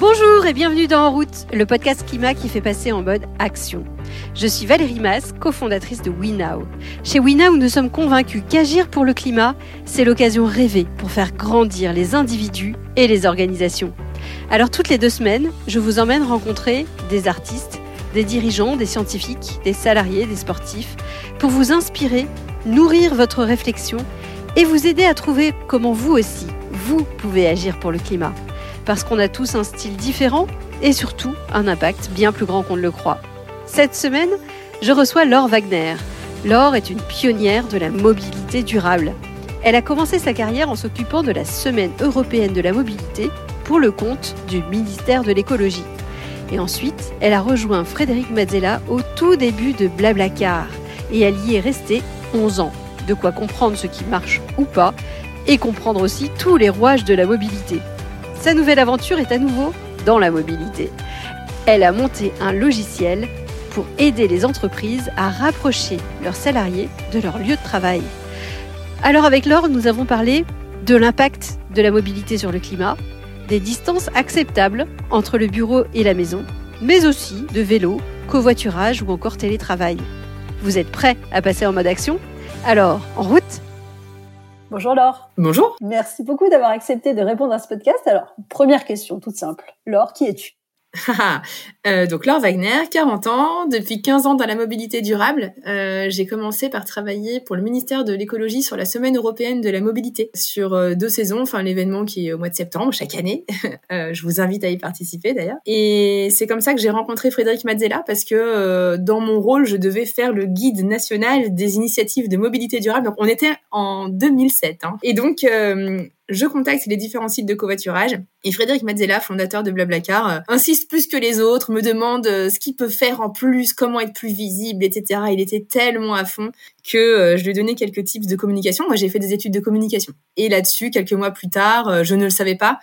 Bonjour et bienvenue dans En route, le podcast climat qui fait passer en mode action. Je suis Valérie Mas, cofondatrice de WeNow. Chez WeNow, nous sommes convaincus qu'agir pour le climat, c'est l'occasion rêvée pour faire grandir les individus et les organisations. Alors toutes les deux semaines, je vous emmène rencontrer des artistes, des dirigeants, des scientifiques, des salariés, des sportifs, pour vous inspirer, nourrir votre réflexion et vous aider à trouver comment vous aussi, vous pouvez agir pour le climat parce qu'on a tous un style différent et surtout un impact bien plus grand qu'on ne le croit. Cette semaine, je reçois Laure Wagner. Laure est une pionnière de la mobilité durable. Elle a commencé sa carrière en s'occupant de la Semaine européenne de la mobilité pour le compte du ministère de l'écologie. Et ensuite, elle a rejoint Frédéric Mazzella au tout début de Blablacar et elle y est restée 11 ans. De quoi comprendre ce qui marche ou pas et comprendre aussi tous les rouages de la mobilité. Sa nouvelle aventure est à nouveau dans la mobilité. Elle a monté un logiciel pour aider les entreprises à rapprocher leurs salariés de leur lieu de travail. Alors avec Laure, nous avons parlé de l'impact de la mobilité sur le climat, des distances acceptables entre le bureau et la maison, mais aussi de vélo, covoiturage ou encore télétravail. Vous êtes prêts à passer en mode action? Alors, en route Bonjour Laure. Bonjour. Merci beaucoup d'avoir accepté de répondre à ce podcast. Alors, première question toute simple. Laure, qui es-tu? euh, donc Laure Wagner, 40 ans, depuis 15 ans dans la mobilité durable. Euh, j'ai commencé par travailler pour le ministère de l'écologie sur la semaine européenne de la mobilité sur euh, deux saisons, enfin l'événement qui est au mois de septembre chaque année. Euh, je vous invite à y participer d'ailleurs. Et c'est comme ça que j'ai rencontré Frédéric Mazzella parce que dans mon rôle, je devais faire le guide national des initiatives de mobilité durable. Donc on était en 2007. Hein. Et donc je contacte les différents sites de covoiturage et Frédéric Mazzella, fondateur de Blablacar, euh, insiste plus que les autres, me demande euh, ce qu'il peut faire en plus, comment être plus visible, etc. Il était tellement à fond que euh, je lui ai donné quelques tips de communication. Moi, j'ai fait des études de communication. Et là-dessus, quelques mois plus tard, je ne le savais pas.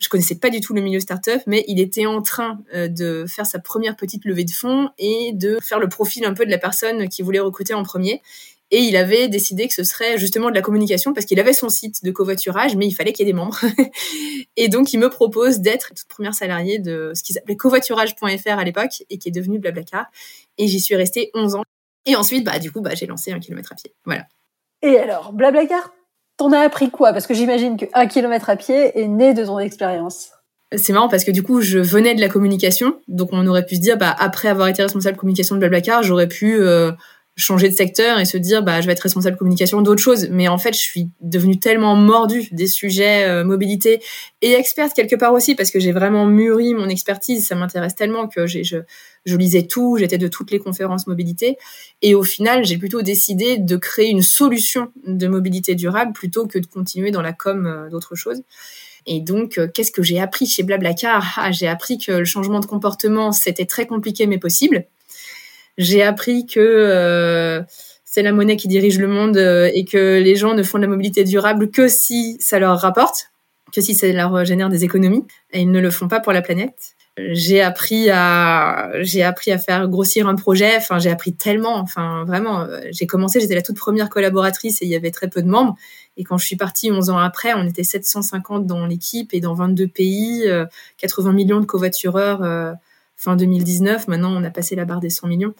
Je connaissais pas du tout le milieu startup, mais il était en train de faire sa première petite levée de fonds et de faire le profil un peu de la personne qui voulait recruter en premier. Et il avait décidé que ce serait justement de la communication parce qu'il avait son site de covoiturage, mais il fallait qu'il y ait des membres. et donc, il me propose d'être toute première salariée de ce qui s'appelait covoiturage.fr à l'époque et qui est devenu Blablacar. Et j'y suis restée 11 ans. Et ensuite, bah, du coup, bah, j'ai lancé un kilomètre à pied. Voilà. Et alors, Blablacar, t'en as appris quoi? Parce que j'imagine qu'un kilomètre à pied est né de ton expérience. C'est marrant parce que du coup, je venais de la communication. Donc, on aurait pu se dire, bah, après avoir été responsable communication de Blablacar, j'aurais pu... Euh, changer de secteur et se dire bah je vais être responsable communication d'autres choses mais en fait je suis devenue tellement mordue des sujets euh, mobilité et experte quelque part aussi parce que j'ai vraiment mûri mon expertise. Ça m'intéresse tellement que je, je lisais tout j'étais de toutes les conférences mobilité. Et au final j'ai plutôt décidé de créer une solution de mobilité durable plutôt que de continuer dans la com euh, d'autres choses et donc, euh, qu'est-ce que j'ai appris chez Blablacar? Ah, J'ai appris que le changement de comportement, c'était très compliqué mais possible j'ai appris que euh, c'est la monnaie qui dirige le monde euh, et que les gens ne font de la mobilité durable que si ça leur rapporte, que si ça leur génère des économies, et ils ne le font pas pour la planète. J'ai appris à j'ai appris à faire grossir un projet. Enfin, j'ai appris tellement. Enfin, vraiment, euh, j'ai commencé. J'étais la toute première collaboratrice et il y avait très peu de membres. Et quand je suis partie 11 ans après, on était 750 dans l'équipe et dans 22 pays, 80 millions de covoitureurs fin 2019. Maintenant, on a passé la barre des 100 millions.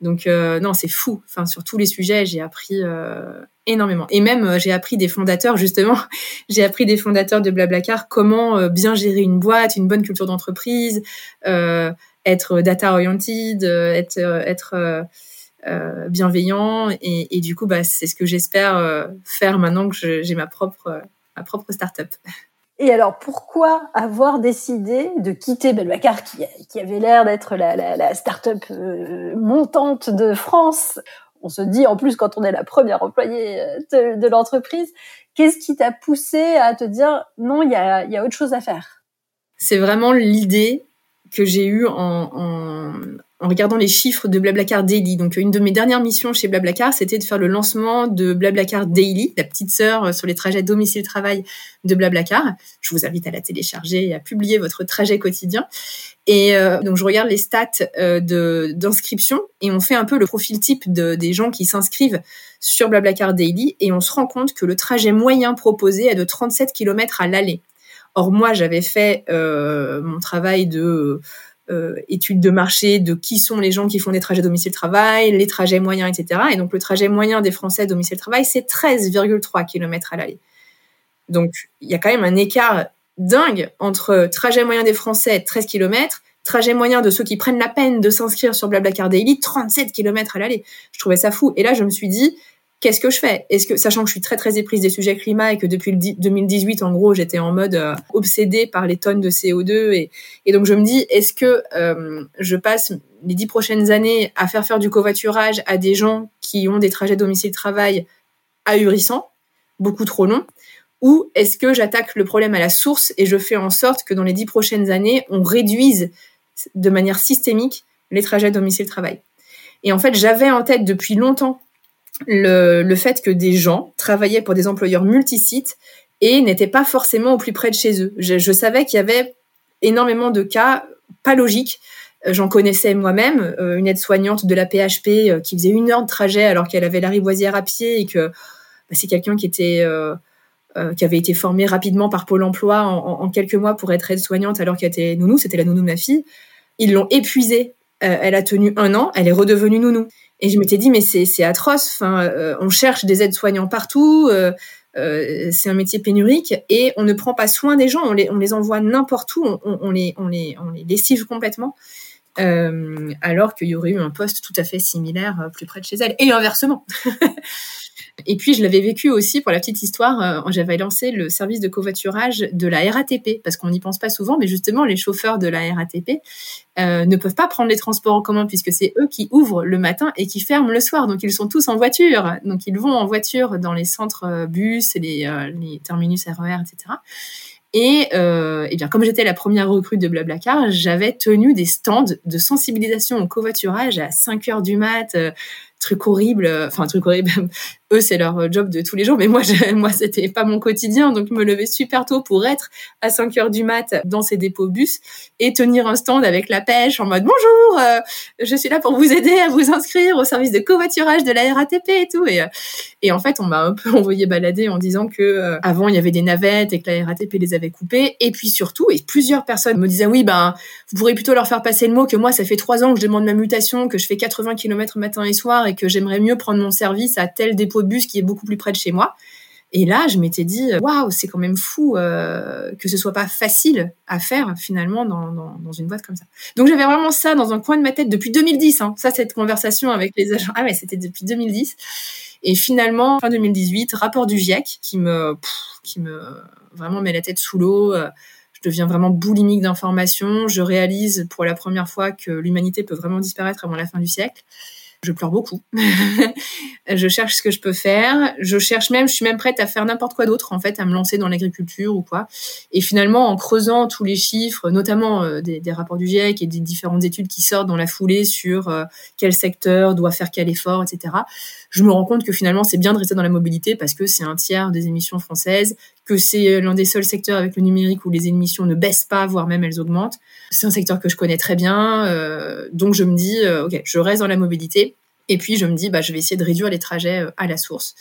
Donc euh, non, c'est fou. Enfin, sur tous les sujets, j'ai appris euh, énormément. Et même, euh, j'ai appris des fondateurs, justement, j'ai appris des fondateurs de Blablacar comment bien gérer une boîte, une bonne culture d'entreprise, être data oriented, être bienveillant. Et, et, du coup, bah, c'est ce que j'espère faire maintenant que j'ai ma propre ma propre startup. Et alors, pourquoi avoir décidé de quitter Belbacar, qui, avait l'air d'être la, la, la start-up euh, montante de France? On se dit, en plus, quand on est la première employée euh, de, l'entreprise, qu'est-ce qui t'a poussé à te dire, non, il y a, y a autre chose à faire? C'est vraiment l'idée que j'ai eue en, en, en regardant les chiffres de Blablacar Daily. Donc, une de mes dernières missions chez Blablacar, c'était de faire le lancement de Blablacar Daily, la petite sœur euh, sur les trajets domicile-travail de Blablacar. Je vous invite à la télécharger et à publier votre trajet quotidien. Et euh, donc, je regarde les stats euh, d'inscription et on fait un peu le profil type de, des gens qui s'inscrivent sur Blablacar Daily et on se rend compte que le trajet moyen proposé est de 37 km à l'aller. Or moi, j'avais fait mon travail de euh, études de marché de qui sont les gens qui font des trajets domicile-travail, les trajets moyens, etc. Et donc le trajet moyen des Français domicile-travail, c'est 13,3 km à l'aller. Donc il y a quand même un écart dingue entre trajet moyen des Français, 13 km, trajet moyen de ceux qui prennent la peine de s'inscrire sur Blablacar Daily, 37 km à l'aller. Je trouvais ça fou. Et là, je me suis dit, qu'est-ce que je fais? Est-ce que, sachant que je suis très très éprise des sujets climat et que depuis le 2018, en gros, j'étais en mode euh, obsédée par les tonnes de CO2 et, et donc je me dis, est-ce que euh, je passe les dix prochaines années à faire faire du covoiturage à des gens qui ont des trajets domicile-travail ahurissants, beaucoup trop longs, ou est-ce que j'attaque le problème à la source et je fais en sorte que dans les dix prochaines années, on réduise de manière systémique les trajets domicile-travail? Et en fait, j'avais en tête depuis longtemps le, le, fait que des gens travaillaient pour des employeurs multisites et n'étaient pas forcément au plus près de chez eux. Je, savais qu'il y avait énormément de cas pas logiques. Euh, j'en connaissais moi-même, euh, une aide-soignante de la PHP euh, qui faisait une heure de trajet alors qu'elle avait la rivoisière à pied et que bah, c'est quelqu'un qui était qui avait été formé rapidement par Pôle Emploi en, en quelques mois pour être aide-soignante alors qu'elle était nounou, c'était la nounou de ma fille. Ils l'ont épuisée. Elle a tenu un an, elle est redevenue nounou. Et je m'étais dit, mais c'est atroce. Enfin, euh, on cherche des aides-soignants partout. Euh, euh, c'est un métier pénurique et on ne prend pas soin des gens. On les, on les envoie n'importe où. On, on, les, on, les, on les lessive complètement. alors qu'il y aurait eu un poste tout à fait similaire plus près de chez elle. Et inversement. Et puis, je l'avais vécu aussi, pour la petite histoire, euh, j'avais lancé le service de covoiturage de la RATP, parce qu'on n'y pense pas souvent, mais justement, les chauffeurs de la RATP euh, ne peuvent pas prendre les transports en commun, puisque c'est eux qui ouvrent le matin et qui ferment le soir. Donc, ils sont tous en voiture. Donc, ils vont en voiture dans les centres euh, bus, les, les terminus RER, etc. Et, et bien, comme j'étais la première recrue de Blablacar, j'avais tenu des stands de sensibilisation au covoiturage à 5 heures du mat, truc horrible, enfin truc horrible, eux c'est leur job de tous les jours, mais moi moi c'était pas mon quotidien, donc me lever super tôt pour être à 5 heures du mat dans ces dépôts bus et tenir un stand avec la pêche en mode bonjour, euh, je suis là pour vous aider à vous inscrire au service de covoiturage de la RATP et tout. Et euh, en fait on m'a un peu envoyé balader en disant que euh, avant il y avait des navettes et que la RATP les avait coupées. Et puis surtout et plusieurs personnes me disaient oui ben vous pourrez plutôt leur faire passer le mot que moi ça fait trois ans que je demande ma mutation, que je fais 80 km matin et soir que j'aimerais mieux prendre mon service à tel dépôt de bus qui est beaucoup plus près de chez moi. Et là, je m'étais dit, waouh, c'est quand même fou euh, que ce soit pas facile à faire finalement dans, dans, une boîte comme ça. Donc j'avais vraiment ça dans un coin de ma tête depuis 2010. Hein. Ça, cette conversation avec les agents, ah ouais, c'était depuis 2010. Et finalement, fin 2018, rapport du GIEC qui me, qui me vraiment met la tête sous l'eau. Euh, je deviens vraiment boulimique d'informations. Je réalise pour la première fois que l'humanité peut vraiment disparaître avant la fin du siècle je pleure beaucoup. je cherche ce que je peux faire. Je cherche même, je suis même prête à faire n'importe quoi d'autre, en fait, à me lancer dans l'agriculture ou quoi. Et finalement, en creusant tous les chiffres, notamment euh, des, rapports du GIEC et des différentes études qui sortent dans la foulée sur euh, quel secteur doit faire quel effort, etc., je me rends compte que finalement, c'est bien de rester dans la mobilité parce que c'est un tiers des émissions françaises, que c'est euh, l'un des seuls secteurs avec le numérique où les émissions ne baissent pas, voire même elles augmentent. C'est un secteur que je connais très bien, euh, donc je me dis, euh, ok, je reste dans la mobilité, et puis je me dis, bah, je vais essayer de réduire les trajets à la source.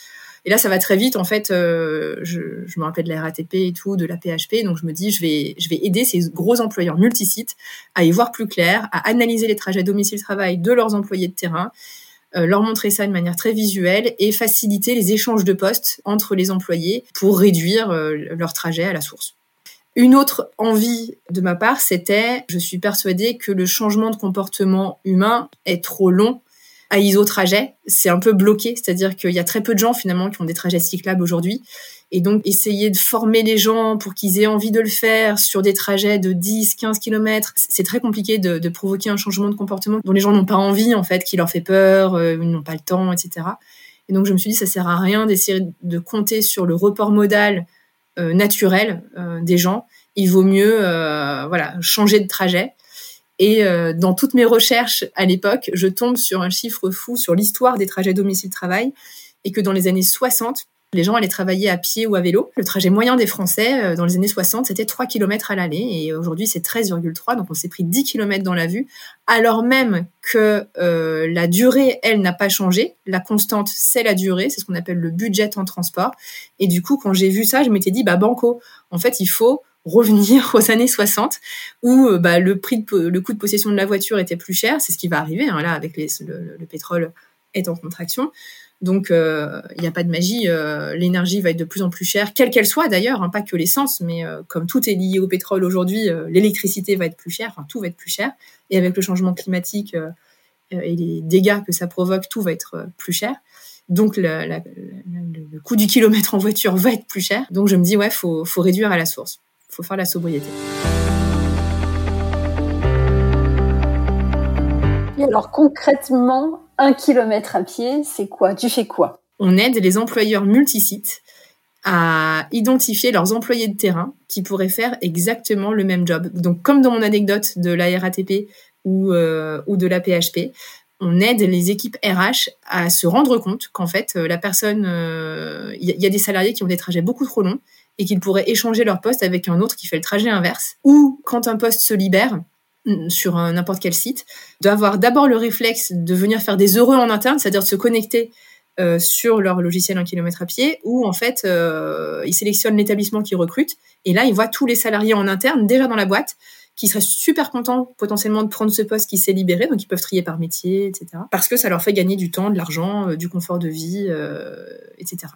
Et là, ça va très vite. En fait, je, me rappelle de la RATP et tout, de la PHP. Donc, je me dis, je vais, je vais aider ces gros employeurs multisites à y voir plus clair, à analyser les trajets domicile-travail de leurs employés de terrain, leur montrer ça de manière très visuelle et faciliter les échanges de postes entre les employés pour réduire euh, leur trajet à la source. Une autre envie de ma part, c'était, je suis persuadée que le changement de comportement humain est trop long à iso-trajet. C'est un peu bloqué, c'est-à-dire qu'il y a très peu de gens finalement qui ont des trajets cyclables aujourd'hui et donc, essayer de former les gens pour qu'ils aient envie de le faire sur des trajets de 10, 15 km, c'est très compliqué de, de, provoquer un changement de comportement dont les gens n'ont pas envie, en fait, qui leur fait peur, euh, ils n'ont pas le temps, etc. Et donc, je me suis dit, ça sert à rien d'essayer de compter sur le report modal euh, naturel euh, des gens. Il vaut mieux, voilà, changer de trajet. Et dans toutes mes recherches à l'époque, je tombe sur un chiffre fou sur l'histoire des trajets domicile-travail et que dans les années 60, les gens allaient travailler à pied ou à vélo. Le trajet moyen des Français euh, dans les années 60, c'était 3 km à l'aller. Et aujourd'hui c'est 13,3, donc on s'est pris 10 km dans la vue, alors même que euh, la durée, elle, n'a pas changé. La constante, c'est la durée, c'est ce qu'on appelle le budget en transport. Et du coup, quand j'ai vu ça, je m'étais dit, bah banco, en fait, il faut revenir aux années 60 où bah, le prix le coût de possession de la voiture était plus cher. C'est ce qui va arriver hein, là avec le, le, pétrole est en contraction donc il n'y a pas de magie l'énergie va être de plus en plus chère quelle qu'elle soit d'ailleurs hein, pas que l'essence mais comme tout est lié au pétrole aujourd'hui l'électricité va être plus chère enfin tout va être plus cher et avec le changement climatique et les dégâts que ça provoque tout va être plus cher donc le, le, coût du kilomètre en voiture va être plus cher. Donc je me dis ouais, faut, faut réduire à la source, faut faire la sobriété. Et alors concrètement, un kilomètre à pied, c'est quoi? Tu fais quoi? On aide les employeurs multisites à identifier leurs employés de terrain qui pourraient faire exactement le même job. Donc comme dans mon anecdote de la RATP ou, euh, ou de la PHP, on aide les équipes RH à se rendre compte qu'en fait, euh, la personne, il euh, y, a des salariés qui ont des trajets beaucoup trop longs et qu'ils pourraient échanger leur poste avec un autre qui fait le trajet inverse. Ou quand un poste se libère sur n'importe quel site, d'avoir d'abord le réflexe de venir faire des heureux en interne, c'est-à-dire de se connecter euh, sur leur logiciel un kilomètre à pied, où en fait ils sélectionnent l'établissement qui recrute et là ils voient tous les salariés en interne déjà dans la boîte qui seraient super contents potentiellement de prendre ce poste qui s'est libéré, donc ils peuvent trier par métier, etc. Parce que ça leur fait gagner du temps, de l'argent, euh, du confort de vie, euh, etc.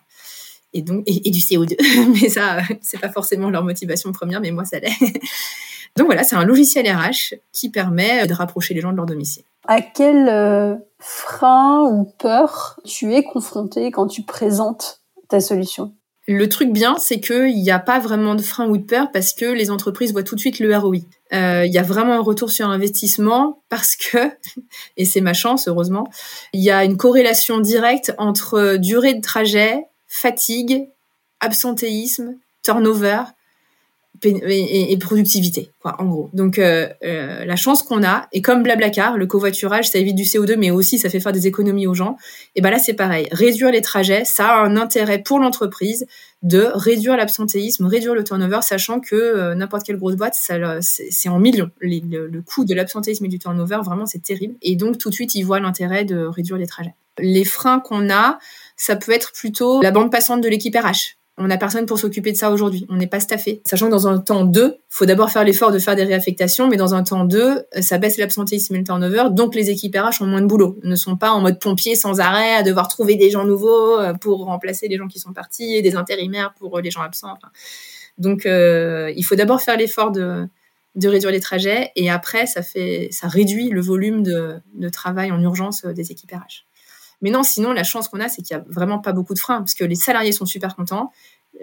Et donc et, du CO2, mais ça c'est pas forcément leur motivation première, mais moi ça l'est. donc voilà, c'est un logiciel RH qui permet de rapprocher les gens de leur domicile. À quel euh, frein ou peur tu es confronté quand tu présentes ta solution? Le truc bien, c'est qu'il n'y a pas vraiment de frein ou de peur parce que les entreprises voient tout de suite le ROI. Euh, il y a vraiment un retour sur investissement parce que, et c'est ma chance heureusement, il y a une corrélation directe entre durée de trajet, fatigue, absentéisme, turnover et, productivité, quoi, en gros. Donc, euh, euh, la chance qu'on a, et comme Blablacar, le covoiturage, ça évite du CO2, mais aussi ça fait faire des économies aux gens. Et ben là, c'est pareil. Réduire les trajets, ça a un intérêt pour l'entreprise de réduire l'absentéisme, réduire le turnover, sachant que euh, n'importe quelle grosse boîte, c'est en millions. le, coût de l'absentéisme et du turnover, vraiment, c'est terrible. Et donc, tout de suite, ils voient l'intérêt de réduire les trajets. Les freins qu'on a, ça peut être plutôt la bande passante de l'équipe RH on n'a personne pour s'occuper de ça aujourd'hui. On n'est pas staffé. Sachant que dans un temps 2, faut d'abord faire l'effort de faire des réaffectations, mais dans un temps 2, ça baisse l'absentéisme et le turnover, donc les équipes RH ont moins de boulot. ne sont pas en mode pompier sans arrêt à devoir trouver des gens nouveaux euh, pour remplacer les gens qui sont partis et des intérimaires pour les gens absents. donc euh, il faut d'abord faire l'effort de, de réduire les trajets et après ça fait ça réduit le volume de, de travail en urgence euh, des équipes RH. Mais non, sinon, la chance qu'on a, c'est qu'il n'y a vraiment pas beaucoup de freins, parce que les salariés sont super contents,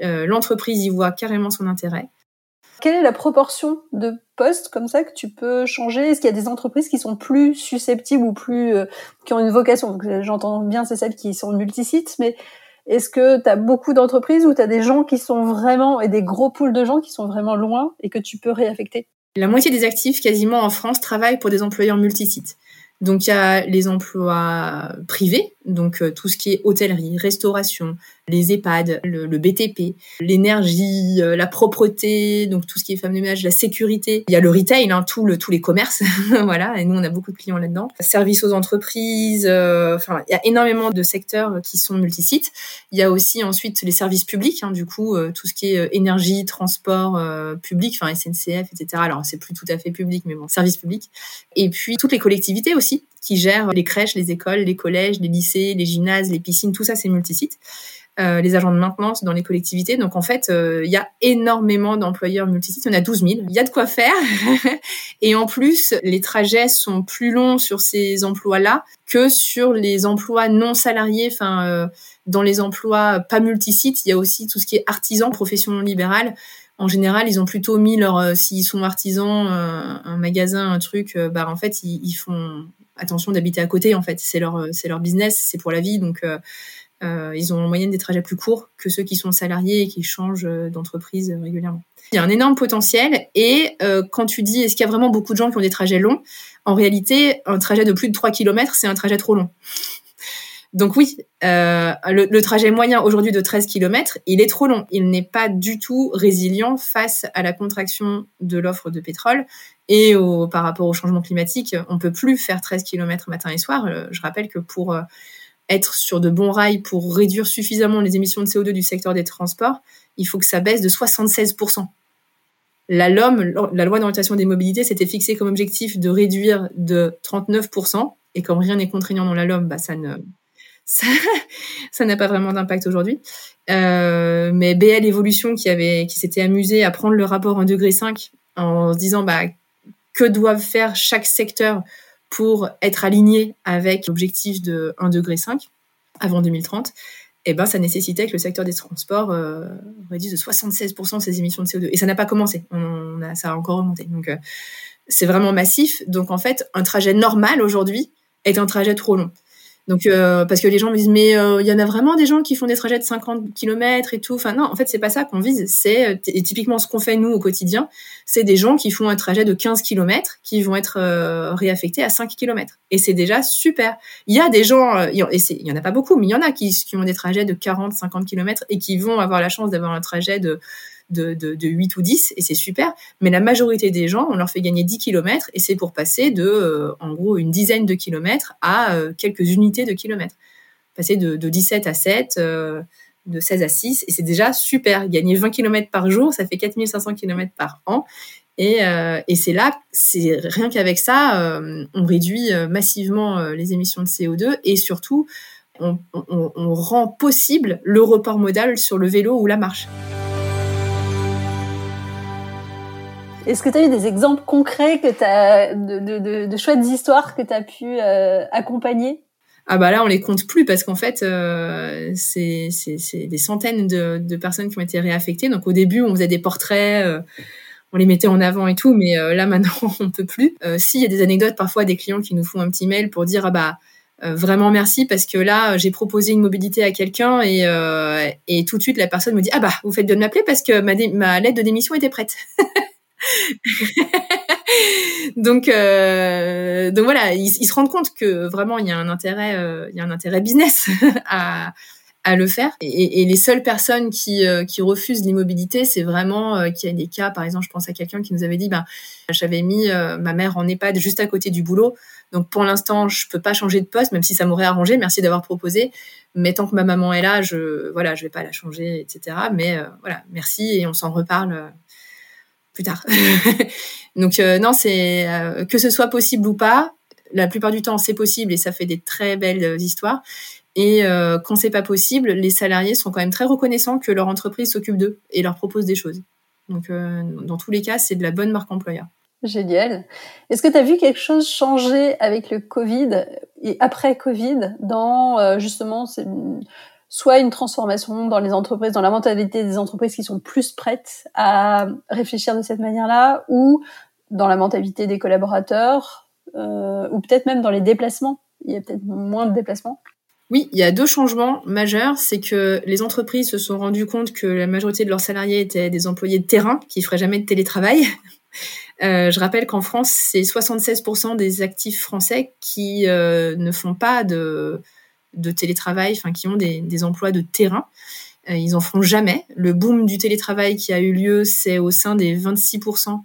euh, l'entreprise y voit carrément son intérêt. Quelle est la proportion de postes comme ça que tu peux changer? Est-ce qu'il y a des entreprises qui sont plus susceptibles ou plus euh, qui ont une vocation? J'entends bien, c'est celles qui sont multisites, mais est-ce que tu as beaucoup d'entreprises ou tu as des gens qui sont vraiment, et des gros pools de gens qui sont vraiment loin et que tu peux réaffecter? La moitié des actifs quasiment en France travaillent pour des employeurs multisites. Donc il y a les emplois privés, donc euh, tout ce qui est hôtellerie, restauration, les EHPAD, le, BTP, l'énergie, euh, la propreté, donc tout ce qui est femme de ménage, la sécurité. Il y a le retail, hein, tout le, tous les commerces, voilà. Et nous on a beaucoup de clients là-dedans. Services aux entreprises, euh, enfin il y a énormément de secteurs qui sont multisites. Il y a aussi ensuite les services publics, hein, du coup tout ce qui est énergie, transport public, enfin SNCF, etc. Alors c'est plus tout à fait public, mais bon, services publics. Et puis toutes les collectivités aussi qui gèrent les crèches, les écoles, les collèges, les lycées, les gymnases, les piscines, tout ça c'est multisite. Euh, les agents de maintenance dans les collectivités. Donc en fait, euh, il y a énormément d'employeurs multisites. On a 12 000. Il y a de quoi faire. et en plus, les trajets sont plus longs sur ces emplois-là que sur les emplois non salariés. Enfin, euh, dans les emplois pas multisites, il y a aussi tout ce qui est artisan, profession libérale en général, ils ont plutôt mis leur, s'ils sont artisans, un magasin, un truc, bah en fait, ils, font attention d'habiter à côté. En fait, c'est leur, c'est leur business, c'est pour la vie, donc ils ont en moyenne des trajets plus courts que ceux qui sont salariés et qui changent d'entreprise régulièrement. Il y a un énorme potentiel et quand tu dis est-ce qu'il y a vraiment beaucoup de gens qui ont des trajets longs, en réalité, un trajet de plus de 3 km, c'est un trajet trop long. Donc oui, euh, le, trajet moyen aujourd'hui de 13 km, il est trop long. Il n'est pas du tout résilient face à la contraction de l'offre de pétrole et par rapport au changement climatique. On peut plus faire 13 km matin et soir. Euh, je rappelle que pour euh, être sur de bons rails, pour réduire suffisamment les émissions de CO2 du secteur des transports, il faut que ça baisse de 76%. la LOM, la loi d'orientation des mobilités, s'était fixé comme objectif de réduire de 39%. Et comme rien n'est contraignant dans la LOM, bah, ça n'a pas vraiment d'impact aujourd'hui. Euh, mais BL Evolution qui qui s'était amusé à prendre le rapport 1 degré 5 en se disant, bah, que doivent faire chaque secteur pour être aligné avec l'objectif de 1 degré 5 avant 2030 eh ben, ça nécessitait que le secteur des transports euh, réduise de 76% ses émissions de CO2. Et ça n'a pas commencé, on a, ça a encore remonté. Donc, euh, c'est vraiment massif. Donc, en fait, un trajet normal aujourd'hui est un trajet trop long. Donc euh, parce que les gens me disent mais euh, il y en a vraiment des gens qui font des trajets de 50 km et tout. Enfin non, en fait c'est pas ça qu'on vise. C'est euh, typiquement ce qu'on fait nous au quotidien, c'est des gens qui font un trajet de 15 km qui vont être réaffectés à 5 km. Et c'est déjà super. Il y a des gens et il y en a pas beaucoup, mais il y en a qui, qui ont des trajets de 40 50 km et qui vont avoir la chance d'avoir un trajet de de, de, de 8 ou 10 et c'est super. Mais la majorité des gens, on leur fait gagner 10 km et c'est pour passer de, euh, en gros, une dizaine de kilomètres à euh, quelques unités de kilomètres. Passer de, de 17 à 7, euh, de 16 à 6 et c'est déjà super. Gagner 20 km par jour, ça fait 4500 km par an. Et, et c'est là, c'est rien qu'avec ça, on réduit massivement les émissions de CO2 et surtout, on rend possible le report modal sur le vélo ou la marche. Est-ce que tu as eu des exemples concrets que as, de, de, de, chouettes histoires que tu as pu euh, accompagner? Ah bah là on les compte plus parce qu'en fait euh, c'est des centaines de, de, personnes qui ont été réaffectées. Donc au début on faisait des portraits, euh, on les mettait en avant et tout, mais euh, là maintenant on peut plus. Euh, S'il y a des anecdotes parfois des clients qui nous font un petit mail pour dire ah bah vraiment merci parce que là j'ai proposé une mobilité à quelqu'un et, et tout de suite la personne me dit ah bah vous faites bien de m'appeler parce que ma, ma lettre de démission était prête. donc, euh, donc voilà, ils, se rendent compte que vraiment il y a un intérêt, euh, il y a un intérêt business à, le faire. Et, les seules personnes qui, euh, refusent l'immobilité, c'est vraiment qu'il y a des cas, par exemple, je pense à quelqu'un qui nous avait dit, ben, j'avais mis ma mère en EHPAD juste à côté du boulot, donc pour l'instant, je peux pas changer de poste, même si ça m'aurait arrangé. Merci d'avoir proposé. Mais tant que ma maman est là, je voilà, je vais pas la changer, etc. Mais voilà, merci et on s'en reparle plus tard. Donc euh, non, c'est euh, que ce soit possible ou pas, la plupart du temps c'est possible et ça fait des très belles euh, histoires. Et quand c'est pas possible, les salariés sont quand même très reconnaissants que leur entreprise s'occupe d'eux et leur propose des choses. Donc dans tous les cas, c'est de la bonne marque employeur. Génial. Est-ce que tu as vu quelque chose changer avec le Covid et après Covid dans justement soit une transformation dans les entreprises, dans la mentalité des entreprises qui sont plus prêtes à réfléchir de cette manière-là, ou dans la mentalité des collaborateurs, euh, ou peut-être même dans les déplacements. Il y a peut-être moins de déplacements. Oui, il y a deux changements majeurs. C'est que les entreprises se sont rendues compte que la majorité de leurs salariés étaient des employés de terrain qui feraient jamais de télétravail. Euh, je rappelle qu'en France, c'est 76% des actifs français qui euh, ne font pas de, de télétravail, enfin qui ont des, emplois de terrain. Euh, ils en feront jamais. Le boom du télétravail qui a eu lieu, c'est au sein des 26%.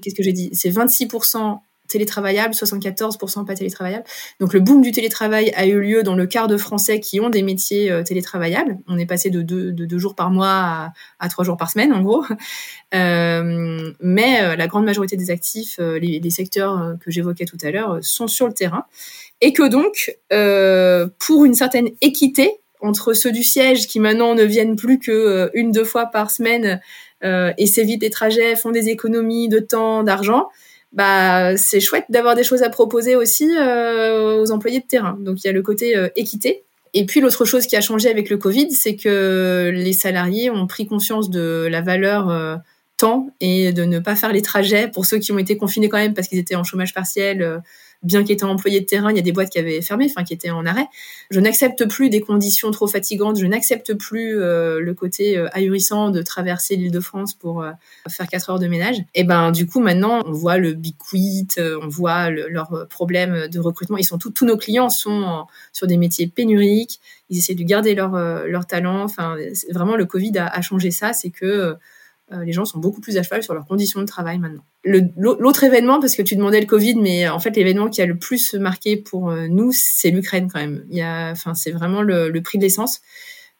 Qu'est-ce que j'ai dit? C'est 26% télétravaillable, 74% pas télétravaillable. Donc le boom du télétravail a eu lieu dans le quart de Français qui ont des métiers euh, télétravaillables. On est passé de deux, de deux jours par mois à, trois jours par semaine, en gros. Euh, mais euh, la grande majorité des actifs, les, secteurs que j'évoquais tout à l'heure, sont sur le terrain et que donc, pour une certaine équité entre ceux du siège qui maintenant ne viennent plus que une deux fois par semaine et s'évitent des trajets, font des économies de temps, d'argent, bah c'est chouette d'avoir des choses à proposer aussi euh, aux employés de terrain. Donc il y a le côté euh, équité. Et puis l'autre chose qui a changé avec le Covid, c'est que les salariés ont pris conscience de la valeur euh, temps et de ne pas faire les trajets pour ceux qui ont été confinés quand même parce qu'ils étaient en chômage partiel bien qu'étant employé de terrain, il y a des boîtes qui avaient fermé, enfin qui étaient en arrêt. Je n'accepte plus des conditions trop fatigantes, je n'accepte plus euh, le côté euh, ahurissant de traverser l'île de France pour euh, faire quatre heures de ménage. Et ben du coup maintenant on voit le big quit, on voit leurs problèmes de recrutement. Ils sont tous nos clients sont sur des métiers pénuriques, ils essaient de garder leur leur talent. Enfin vraiment le Covid a, a changé ça, c'est que les gens sont beaucoup plus à cheval sur leurs conditions de travail maintenant. L'autre événement, parce que tu demandais le Covid, mais en fait l'événement qui a le plus marqué pour euh, nous, c'est l'Ukraine quand même. Enfin, c'est vraiment le, le, prix de l'essence.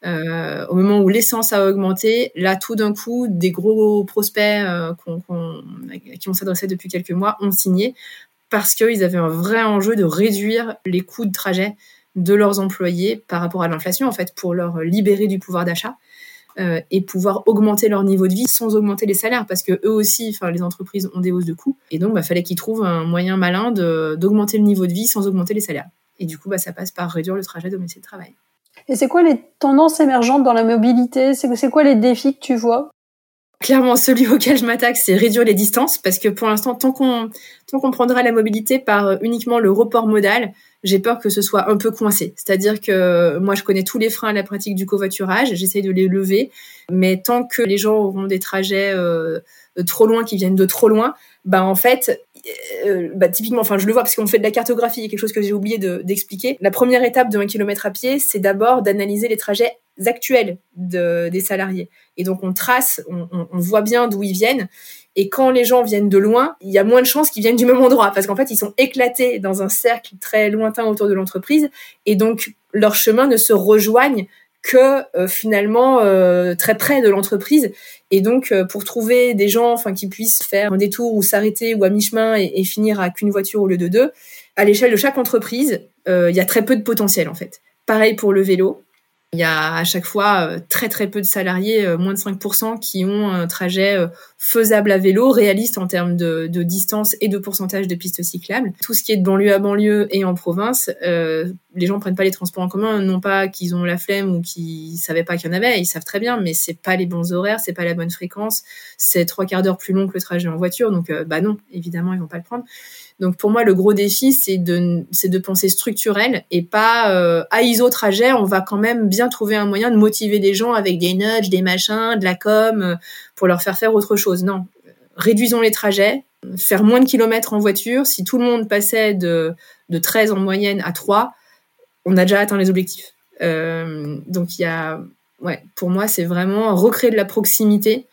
Euh, au moment où l'essence a augmenté, là, tout d'un coup, des gros prospects euh, qui on s'adressait depuis quelques mois ont signé parce qu'ils avaient un vrai enjeu de réduire les coûts de trajet de leurs employés par rapport à l'inflation, en fait, pour leur libérer du pouvoir d'achat. Euh, et pouvoir augmenter leur niveau de vie sans augmenter les salaires parce que eux aussi, enfin les entreprises ont des hausses de coûts et donc bah fallait qu'ils trouvent un moyen malin d'augmenter le niveau de vie sans augmenter les salaires. Et du coup bah ça passe par réduire le trajet domicile de travail. Et c'est quoi les tendances émergentes dans la mobilité? C'est quoi les défis que tu vois? Clairement, celui auquel je m'attaque, c'est réduire les distances, parce que pour l'instant, tant qu'on tant qu'on prendra la mobilité par euh, uniquement le report modal, j'ai peur que ce soit un peu coincé. C'est-à-dire que moi, je connais tous les freins à la pratique du covoiturage, j'essaye de les lever, mais tant que les gens auront des trajets euh, trop loin, qui viennent de trop loin, bah en fait, euh, bah, typiquement, enfin, je le vois parce qu'on fait de la cartographie, quelque chose que j'ai oublié d'expliquer. la première étape de 1 km à pied, c'est d'abord d'analyser les trajets actuels de, des salariés. Et donc, on trace, on, on, voit bien d'où ils viennent. Et quand les gens viennent de loin, il y a moins de chances qu'ils viennent du même endroit parce qu'en fait, ils sont éclatés dans un cercle très lointain autour de l'entreprise. Et donc, leurs chemins ne se rejoignent que euh, finalement euh, très près de l'entreprise. Et donc, euh, pour trouver des gens, enfin, qui puissent faire un détour ou s'arrêter ou à mi-chemin et, et, finir à qu'une voiture au lieu de deux, à l'échelle de chaque entreprise, il y a très peu de potentiel en fait. Pareil pour le vélo. Il y a à chaque fois euh, très très peu de salariés, euh, moins de 5%, qui ont un trajet euh, faisable à vélo, réaliste en termes de, distance et de pourcentage de pistes cyclables. Tout ce qui est de banlieue à banlieue et en province, les gens prennent pas les transports en commun, non pas qu'ils ont la flemme ou qu'ils savaient pas qu'il y en avait, ils savent très bien, mais c'est pas les bons horaires, c'est pas la bonne fréquence, c'est trois quarts d'heure plus long que le trajet en voiture, donc bah non, évidemment ils vont pas le prendre. Donc pour moi, le gros défi, c'est de, penser structurel et pas euh, à ISO trajet. On va quand même bien trouver un moyen de motiver les gens avec des nudges, des machins, de la com, euh, pour leur faire faire autre chose. Non, réduisons les trajets, faire moins de kilomètres en voiture. Si tout le monde passait de, de 13 en moyenne à 3, on a déjà atteint les objectifs. Euh, donc il y a, pour moi, c'est vraiment recréer de la proximité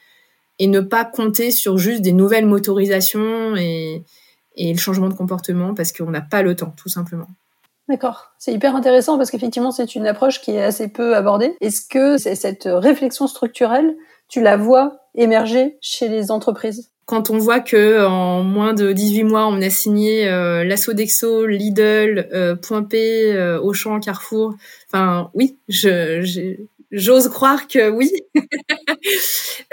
et ne pas compter sur juste des nouvelles motorisations et, et le changement de comportement parce qu'on n'a pas le temps, tout simplement. D'accord. C'est hyper intéressant parce qu'effectivement, c'est une approche qui est assez peu abordée. Est-ce que cette réflexion structurelle, tu la vois émerger chez les entreprises? Quand on voit que en moins de 18 mois, on a signé euh, l'assaut d'Exo, Lidl, euh, Point P, euh, Auchan, Carrefour. Enfin, oui, je, J'ose croire que oui.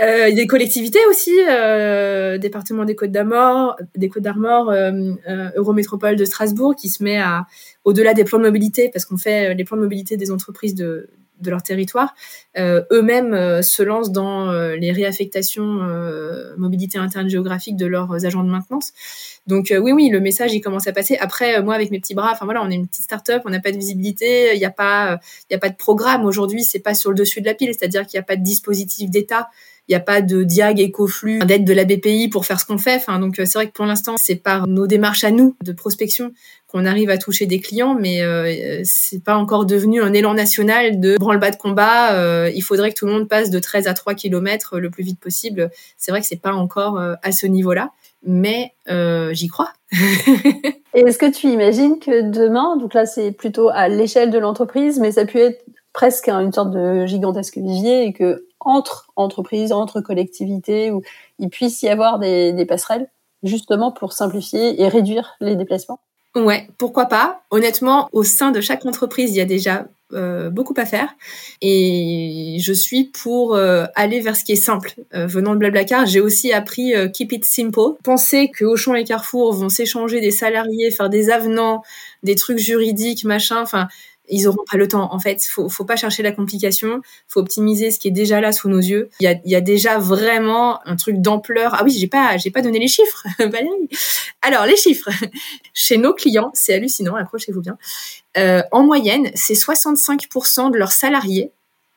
euh, il y a des collectivités aussi, euh, département des Côtes d'Armor, des Côtes d'Armor, euh, euh, Eurométropole de Strasbourg, qui se met à au-delà des plans de mobilité, parce qu'on fait les plans de mobilité des entreprises de, de leur territoire, euh, eux-mêmes euh, se lancent dans euh, les réaffectations mobilité interne géographique de leurs agents de maintenance. Donc oui, oui, le message il commence à passer. Après, moi avec mes petits bras, enfin voilà, on est une petite start-up, on n'a pas de visibilité, il n'y a pas, il a pas de programme aujourd'hui, c'est pas sur le dessus de la pile, c'est-à-dire qu'il n'y a pas de dispositif d'État il n'y a pas de diag écoflux d'aide de la BPI pour faire ce qu'on fait. Donc c'est vrai que pour l'instant, c'est par nos démarches à nous de prospection qu'on arrive à toucher des clients, mais euh, c'est pas encore devenu un élan national de branle-bas de combat. Euh, il faudrait que tout le monde passe de 13 à 3 km le plus vite possible. C'est vrai que c'est pas encore euh, à ce niveau-là, mais euh, j'y crois. Et est-ce que tu imagines que demain, donc là c'est plutôt à l'échelle de l'entreprise, mais ça peut être presque une sorte de gigantesque vivier et que entre entreprises, entre collectivités, où il puisse y avoir des, des passerelles justement pour simplifier et réduire les déplacements? Ouais, pourquoi pas. Honnêtement, au sein de chaque entreprise, il y a déjà euh, beaucoup à faire et je suis pour euh, aller vers ce qui est simple. Euh, venant de Blablacar, j'ai aussi appris euh, keep it simple. Penser que Auchan et Carrefour vont s'échanger des salariés, faire des avenants, des trucs juridiques, machin. Enfin, ils auront pas le temps. En fait, faut, faut pas chercher la complication. Faut optimiser ce qui est déjà là sous nos yeux. Il y a, déjà vraiment un truc d'ampleur. Ah oui, j'ai pas, j'ai pas donné les chiffres, Valérie. Alors les chiffres chez nos clients, c'est hallucinant. Accrochez-vous bien. Euh, en moyenne, c'est 65% de leurs salariés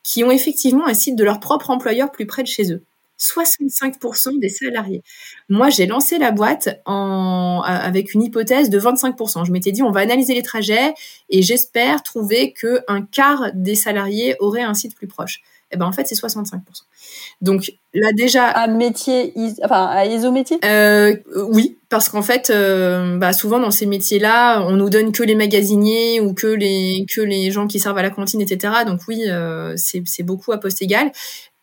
qui ont effectivement un site de leur propre employeur plus près de chez eux. 65% des salariés. Moi, j'ai lancé la boîte en, avec une hypothèse de 25%. Je m'étais dit, on va analyser les trajets et j'espère trouver que un quart des salariés auraient un site plus proche. eh ben en fait c'est 65%. Donc là déjà à métier, enfin à isométier. Euh, oui, parce qu'en fait, euh, bah, souvent dans ces métiers-là, on nous donne que les magasiniers ou que les que les gens qui servent à la cantine, etc. Donc oui, euh, c'est beaucoup à poste égal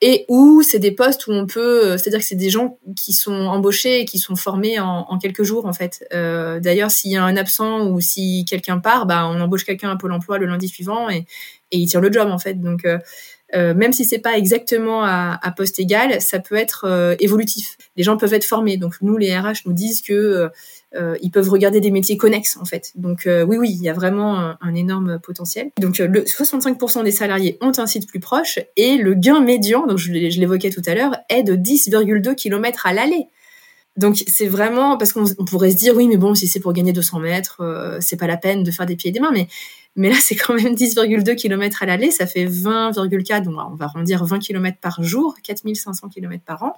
et où c'est des postes où on peut, euh, c'est-à-dire que c'est des gens qui sont embauchés et qui sont formés en, quelques jours en fait. Euh, D'ailleurs, s'il y a un absent ou si quelqu'un part, bah, on embauche quelqu'un à Pôle Emploi le lundi suivant et, et il tire le job en fait. Donc euh, même si c'est pas exactement à, à, poste égal, ça peut être évolutif. Les gens peuvent être formés. Donc nous, les RH nous disent que ils peuvent regarder des métiers connexes en fait. Donc euh, oui, oui, il y a vraiment un, énorme potentiel. Donc euh, le 65% des salariés ont un site plus proche et le gain médian, donc je, l'évoquais tout à l'heure, est de 10,2 km à l'aller. Donc c'est vraiment parce qu'on pourrait se dire oui mais bon si c'est pour gagner 200 mètres euh, c'est pas la peine de faire des pieds et des mains mais mais là c'est quand même 10,2 km à l'aller ça fait 20,4 donc on va arrondir 20 km par jour 4500 km par an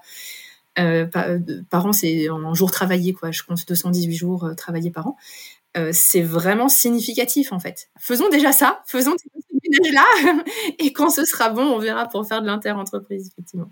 euh, euh, par, an, c'est en jour travaillé, quoi. Je compte 218 jours euh, travaillés par an. c'est vraiment significatif, en fait. Faisons déjà ça, faisons ce ménage-là, et quand ce sera bon, on verra pour faire de l'inter-entreprise, effectivement.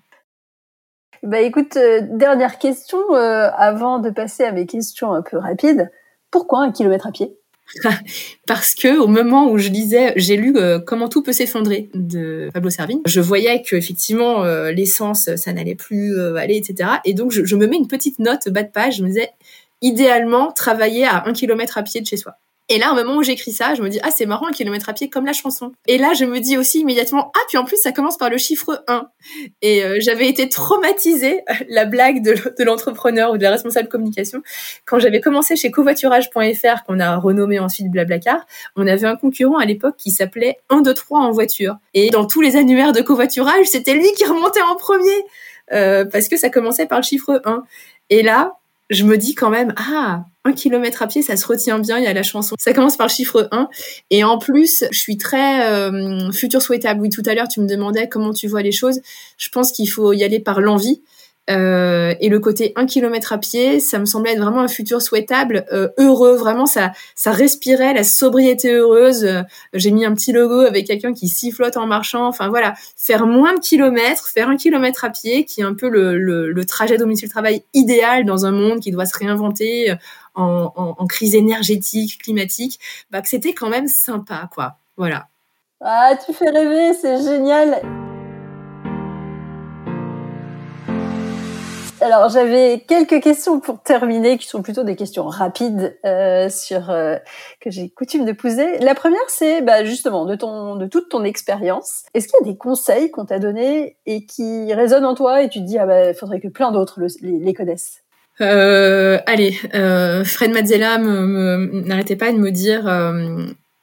Bah écoute, dernière question avant de passer à mes questions un peu rapides. Pourquoi un kilomètre à pied? parce que au moment où je lisais, j'ai lu euh, Comment tout peut s'effondrer de Pablo Servigne. Je voyais que effectivement euh, l'essence, ça n'allait plus euh, aller, etc. Et donc je, je, me mets une petite note bas de page. Je me disais idéalement travailler à un kilomètre à pied de chez soi. Et là, au moment où j'écris ça, je me dis, ah, c'est marrant, un kilomètre à pied comme la chanson. Et là, je me dis aussi immédiatement, ah, puis en plus, ça commence par le chiffre 1. Et euh, j'avais été traumatisée, la blague de, l'entrepreneur ou de la responsable communication. Quand j'avais commencé chez covoiturage.fr, qu'on a renommé ensuite Blablacar, on avait un concurrent à l'époque qui s'appelait 1, 2, 3 en voiture. Et dans tous les annuaires de covoiturage, c'était lui qui remontait en premier. Euh, parce que ça commençait par le chiffre 1. Et là, je me dis quand même, ah, un kilomètre à pied, ça se retient bien, il y a la chanson. Ça commence par le chiffre 1. Et en plus, je suis très euh, futur souhaitable. Oui, tout à l'heure, tu me demandais comment tu vois les choses. Je pense qu'il faut y aller par l'envie. Euh, et le côté un kilomètre à pied, ça me semblait être vraiment un futur souhaitable, euh, heureux. Vraiment, ça, ça respirait la sobriété heureuse. Euh, j'ai mis un petit logo avec quelqu'un qui sifflote en marchant. Enfin voilà, faire moins de kilomètres, faire un kilomètre à pied, qui est un peu le, le, le trajet domicile-travail idéal dans un monde qui doit se réinventer en, en, en crise énergétique, climatique. Bah que c'était quand même sympa, quoi. Voilà. Ah, tu fais rêver, c'est génial. Alors j'avais quelques questions pour terminer, qui sont plutôt des questions rapides euh, sur euh, que j'ai coutume de poser. La première, c'est bah, justement de ton de toute ton expérience. Est-ce qu'il y a des conseils qu'on t'a donnés et qui résonnent en toi et tu te dis ah bah faudrait que plein d'autres les, connaissent? Euh, allez, euh, Fred Mazzella n'arrêtait pas de me dire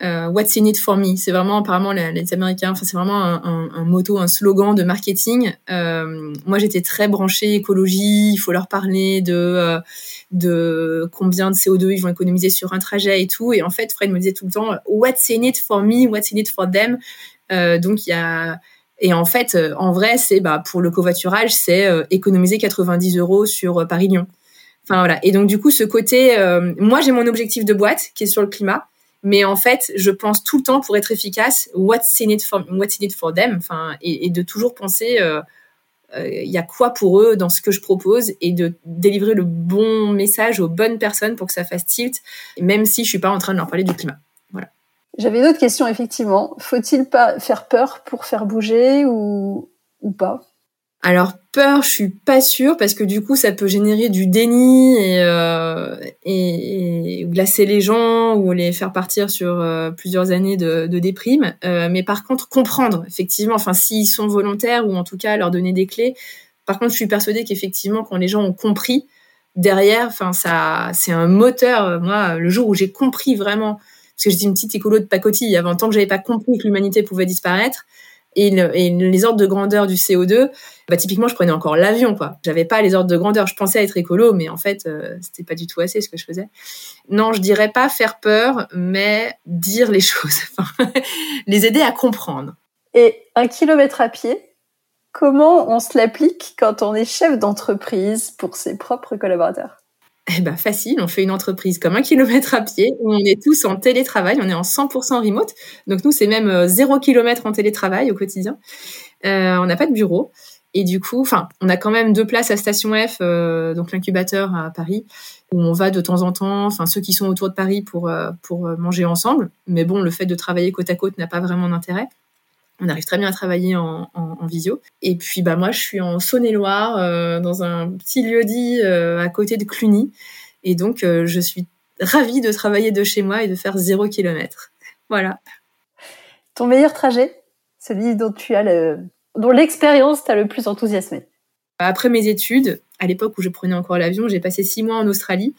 euh, What's in it for me? C'est vraiment apparemment les, Américains. Enfin, c'est vraiment un, un, un, motto, un slogan de marketing. Euh, moi, j'étais très branchée écologie. Il faut leur parler de euh, de combien de CO2 ils vont économiser sur un trajet et tout. Et en fait, Fred me disait tout le temps What's in it for me? What's in it for them? Donc il y a et en fait, en vrai, c'est bah pour le covoiturage, c'est économiser 90 euros sur Paris-Lyon. Enfin voilà. Et donc du coup, ce côté, moi j'ai mon objectif de boîte qui est sur le climat. Mais en fait, je pense tout le temps pour être efficace, what's in it for, what's for them, enfin, et, de toujours penser, euh, euh, il y a quoi pour eux dans ce que je propose et de délivrer le bon message aux bonnes personnes pour que ça fasse tilt, même si je suis pas en train de leur parler du climat. Voilà. J'avais une autre question, effectivement. Faut-il pas faire peur pour faire bouger ou, ou pas? Alors peur, je suis pas sûre parce que du coup ça peut générer du déni et, euh, glacer les gens ou les faire partir sur euh, plusieurs années de, déprime. Euh, mais par contre comprendre effectivement, enfin s'ils sont volontaires ou en tout cas leur donner des clés. Par contre, je suis persuadée qu'effectivement quand les gens ont compris derrière, enfin ça c'est un moteur. Moi, le jour où j'ai compris vraiment, parce que j'étais une petite écolo de pacotille avant tant que j'avais pas compris que l'humanité pouvait disparaître et, les ordres de grandeur du CO2, bah typiquement je prenais encore l'avion quoi. J'avais pas les ordres de grandeur. Je pensais être écolo, mais en fait euh, c'était pas du tout assez ce que je faisais. Non, je dirais pas faire peur, mais dire les choses, les aider à comprendre. Et un kilomètre à pied, comment on se l'applique quand on est chef d'entreprise pour ses propres collaborateurs? Eh ben facile, on fait une entreprise comme un kilomètre à pied, on est tous en télétravail, on est en 100% remote. Donc nous, c'est même zéro kilomètre en télétravail au quotidien. Euh, on n'a pas de bureau. Et du coup, enfin, on a quand même deux places à Station F, euh, donc l'incubateur à Paris, où on va de temps en temps, enfin ceux qui sont autour de Paris pour euh, pour manger ensemble. Mais bon, le fait de travailler côte à côte n'a pas vraiment d'intérêt. On arrive très bien à travailler en, en, visio. Et puis bah moi, je suis en Saône-et-Loire, dans un petit lieu dit à côté de Cluny, et donc je suis ravie de travailler de chez moi et de faire zéro kilomètre. Voilà. Ton meilleur trajet, celui dont tu as le dont l'expérience t'a le plus enthousiasmé? Après mes études, à l'époque où je prenais encore l'avion, j'ai passé six mois en Australie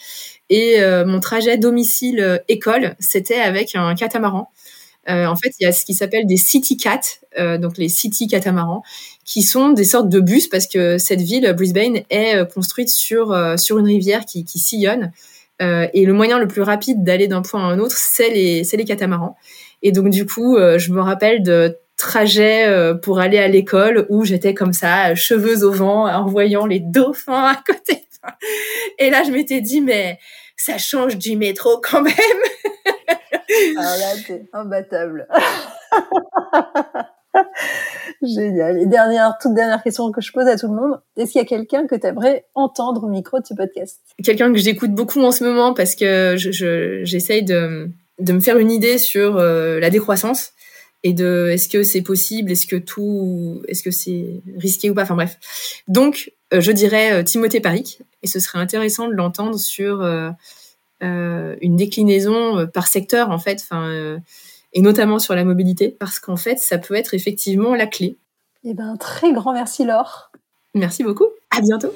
et euh, mon trajet domicile-école, euh, c'était avec un catamaran. Euh, en fait, il y a ce qui s'appelle des city cats, donc les city catamarans, qui sont des sortes de bus parce que cette ville, Brisbane, est construite sur sur une rivière qui, qui sillonne. et le moyen le plus rapide d'aller d'un point à un autre, c'est les c'est les catamarans. Et donc du coup, je me rappelle de trajet euh, pour aller à l'école où j'étais comme ça, cheveux au vent, en voyant les dauphins à côté. Et là, je m'étais dit, mais ça change du métro quand même. Alors là, t'es imbattable. Génial. Et dernière, toute dernière question que je pose à tout le monde. Est-ce qu'il y a quelqu'un que tu aimerais entendre au micro de ce podcast? Quelqu'un que j'écoute beaucoup en ce moment parce que j'essaye de, me faire une idée sur euh, la décroissance et de est-ce que c'est possible, est-ce que tout, est-ce que c'est risqué ou pas, enfin bref. Donc, euh, je dirais euh, Timothée Paric, et ce serait intéressant de l'entendre sur une déclinaison par secteur en fait, enfin et notamment sur la mobilité, parce qu'en fait, ça peut être effectivement la clé. Eh ben, très grand merci Laure. Merci beaucoup. À bientôt.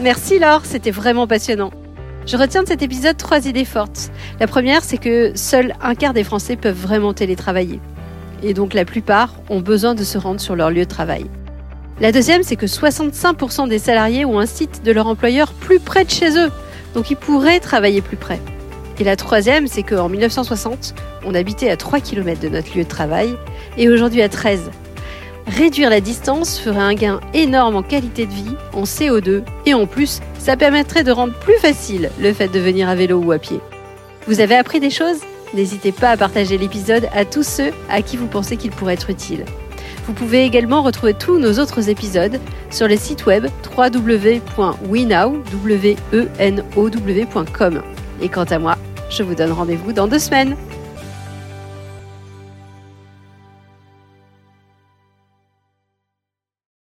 Merci Laure, c'était vraiment passionnant. Je retiens de cet épisode trois idées fortes. La première, c'est que seul un quart des Français peuvent vraiment télétravailler et donc la plupart ont besoin de se rendre sur leur lieu de travail. La deuxième, c'est que 65% des salariés ont un site de leur employeur plus près de chez eux, donc ils pourraient travailler plus près. Et la troisième, c'est qu'en 1960, on habitait à 3 km de notre lieu de travail et aujourd'hui à 13. Réduire la distance ferait un gain énorme en qualité de vie, en CO2 et en plus, ça permettrait de rendre plus facile le fait de venir à vélo ou à pied. Vous avez appris des choses? N'hésitez pas à partager l'épisode à tous ceux à qui vous pensez qu'il pourrait être utile. Vous pouvez également retrouver tous nos autres épisodes sur le site web www.wenow.com. Et quant à moi, je vous donne rendez-vous dans deux semaines.